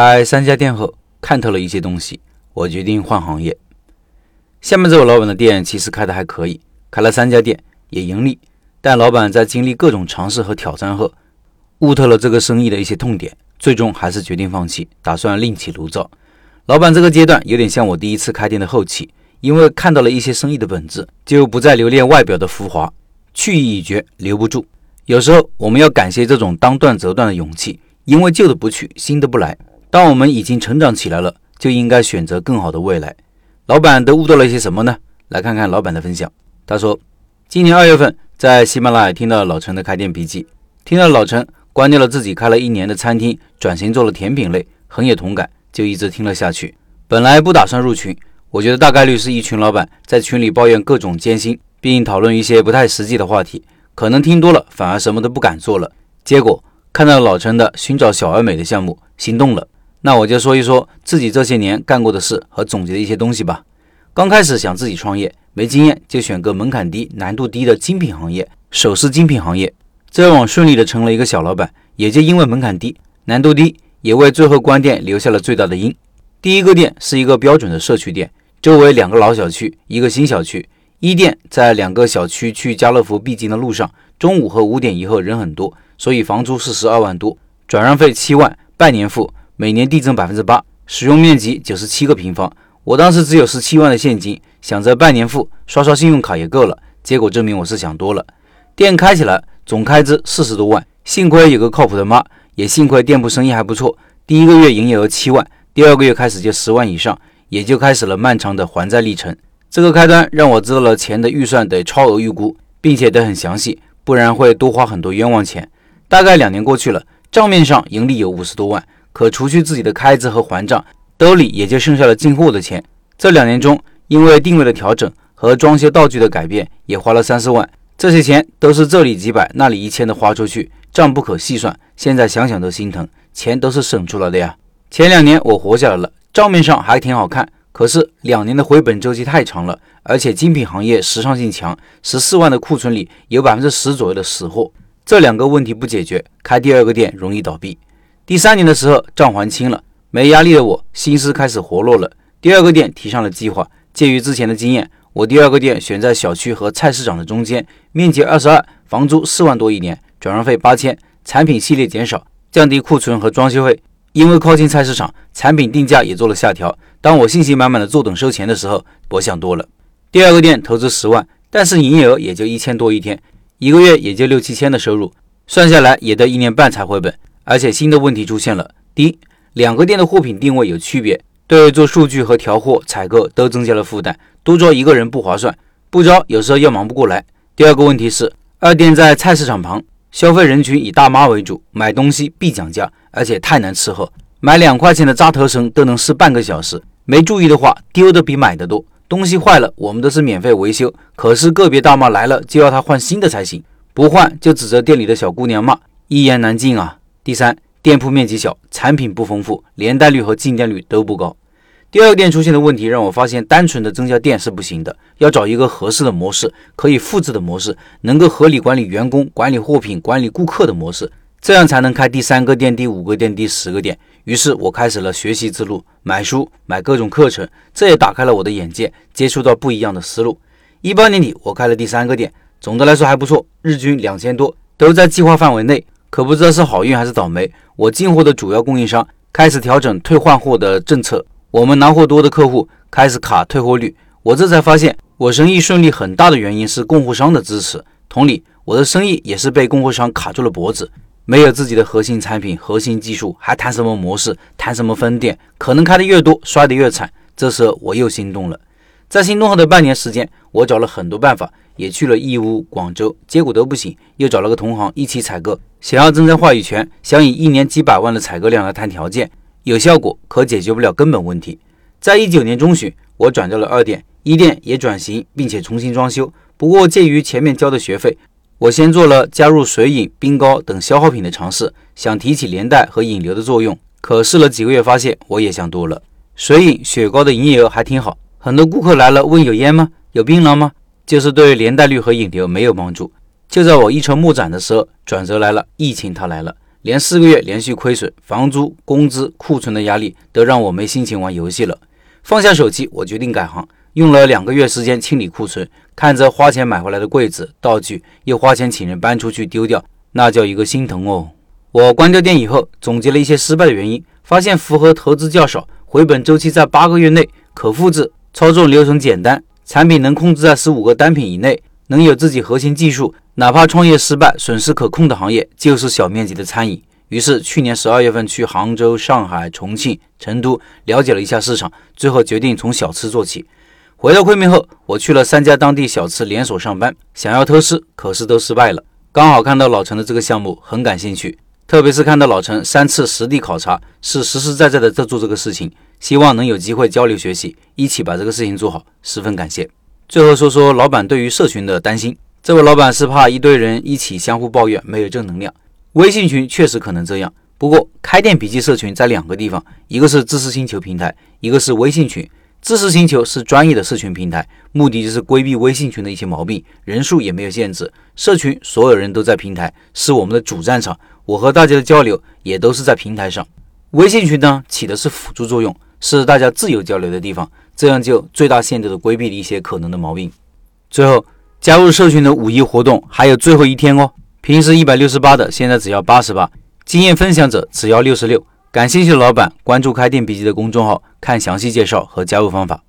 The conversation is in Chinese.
开三家店后，看透了一些东西，我决定换行业。下面这位老板的店其实开的还可以，开了三家店也盈利，但老板在经历各种尝试和挑战后，悟透了这个生意的一些痛点，最终还是决定放弃，打算另起炉灶。老板这个阶段有点像我第一次开店的后期，因为看到了一些生意的本质，就不再留恋外表的浮华，去意已决，留不住。有时候我们要感谢这种当断则断的勇气，因为旧的不去，新的不来。当我们已经成长起来了，就应该选择更好的未来。老板都悟到了一些什么呢？来看看老板的分享。他说，今年二月份在喜马拉雅听到老陈的开店笔记，听到老陈关掉了自己开了一年的餐厅，转型做了甜品类，很有同感，就一直听了下去。本来不打算入群，我觉得大概率是一群老板在群里抱怨各种艰辛，并讨论一些不太实际的话题，可能听多了反而什么都不敢做了。结果看到老陈的寻找小而美的项目，心动了。那我就说一说自己这些年干过的事和总结的一些东西吧。刚开始想自己创业，没经验，就选个门槛低、难度低的精品行业——首饰精品行业。这样顺利的成了一个小老板，也就因为门槛低、难度低，也为最后关店留下了最大的因。第一个店是一个标准的社区店，周围两个老小区，一个新小区。一店在两个小区去家乐福必经的路上，中午和五点以后人很多，所以房租是十二万多，转让费七万，半年付。每年递增百分之八，使用面积九十七个平方。我当时只有十七万的现金，想着半年付，刷刷信用卡也够了。结果证明我是想多了。店开起来总开支四十多万，幸亏有个靠谱的妈，也幸亏店铺生意还不错。第一个月营业额七万，第二个月开始就十万以上，也就开始了漫长的还债历程。这个开端让我知道了钱的预算得超额预估，并且得很详细，不然会多花很多冤枉钱。大概两年过去了，账面上盈利有五十多万。可除去自己的开支和还账，兜里也就剩下了进货的钱。这两年中，因为定位的调整和装修道具的改变，也花了三四万。这些钱都是这里几百，那里一千的花出去，账不可细算。现在想想都心疼，钱都是省出来的呀。前两年我活下来了，账面上还挺好看。可是两年的回本周期太长了，而且精品行业时尚性强，十四万的库存里有百分之十左右的死货。这两个问题不解决，开第二个店容易倒闭。第三年的时候，账还清了，没压力的我心思开始活络了。第二个店提上了计划。鉴于之前的经验，我第二个店选在小区和菜市场的中间，面积二十二，房租四万多一年，转让费八千，产品系列减少，降低库存和装修费。因为靠近菜市场，产品定价也做了下调。当我信心满满的坐等收钱的时候，我想多了。第二个店投资十万，但是营业额也就一千多一天，一个月也就六七千的收入，算下来也得一年半才回本。而且新的问题出现了：第一，两个店的货品定位有区别，对做数据和调货、采购都增加了负担，多招一个人不划算，不招有时候又忙不过来。第二个问题是，二店在菜市场旁，消费人群以大妈为主，买东西必讲价，而且太难伺候，买两块钱的扎头绳都能试半个小时，没注意的话丢的比买的多。东西坏了，我们都是免费维修，可是个别大妈来了就要他换新的才行，不换就指着店里的小姑娘骂，一言难尽啊。第三，店铺面积小，产品不丰富，连带率和进店率都不高。第二个店出现的问题让我发现，单纯的增加店是不行的，要找一个合适的模式，可以复制的模式，能够合理管理员工、管理货品、管理顾客的模式，这样才能开第三个店、第五个店、第十个店。于是我开始了学习之路，买书、买各种课程，这也打开了我的眼界，接触到不一样的思路。一八年底，我开了第三个店，总的来说还不错，日均两千多，都在计划范围内。可不知道是好运还是倒霉，我进货的主要供应商开始调整退换货的政策，我们拿货多的客户开始卡退货率，我这才发现我生意顺利很大的原因是供货商的支持。同理，我的生意也是被供货商卡住了脖子，没有自己的核心产品、核心技术，还谈什么模式、谈什么分店，可能开的越多，摔的越惨。这时候我又心动了，在心动后的半年时间，我找了很多办法。也去了义乌、广州，结果都不行。又找了个同行一起采购，想要增加话语权，想以一年几百万的采购量来谈条件，有效果，可解决不了根本问题。在一九年中旬，我转到了二店，一店也转型，并且重新装修。不过鉴于前面交的学费，我先做了加入水饮、冰糕等消耗品的尝试，想提起连带和引流的作用。可试了几个月，发现我也想多了。水饮、雪糕的营业额还挺好，很多顾客来了问有烟吗？有槟榔吗？就是对连带率和引流没有帮助。就在我一筹莫展的时候，转折来了，疫情它来了。连四个月连续亏损，房租、工资、库存的压力都让我没心情玩游戏了。放下手机，我决定改行，用了两个月时间清理库存，看着花钱买回来的柜子、道具，又花钱请人搬出去丢掉，那叫一个心疼哦。我关掉店以后，总结了一些失败的原因，发现符合投资较少、回本周期在八个月内、可复制、操作流程简单、产品能控制在十五个单品以内、能有自己核心技术。哪怕创业失败，损失可控的行业就是小面积的餐饮。于是去年十二月份去杭州、上海、重庆、成都了解了一下市场，最后决定从小吃做起。回到昆明后，我去了三家当地小吃连锁上班，想要偷师，可是都失败了。刚好看到老陈的这个项目，很感兴趣，特别是看到老陈三次实地考察，是实实在在的在做这个事情，希望能有机会交流学习，一起把这个事情做好，十分感谢。最后说说老板对于社群的担心。这位老板是怕一堆人一起相互抱怨，没有正能量。微信群确实可能这样，不过开店笔记社群在两个地方，一个是知识星球平台，一个是微信群。知识星球是专业的社群平台，目的就是规避微信群的一些毛病，人数也没有限制。社群所有人都在平台，是我们的主战场，我和大家的交流也都是在平台上。微信群呢，起的是辅助作用，是大家自由交流的地方，这样就最大限度的规避了一些可能的毛病。最后。加入社群的五一活动还有最后一天哦，平时一百六十八的，现在只要八十八，经验分享者只要六十六。感兴趣的老板关注开店笔记的公众号，看详细介绍和加入方法。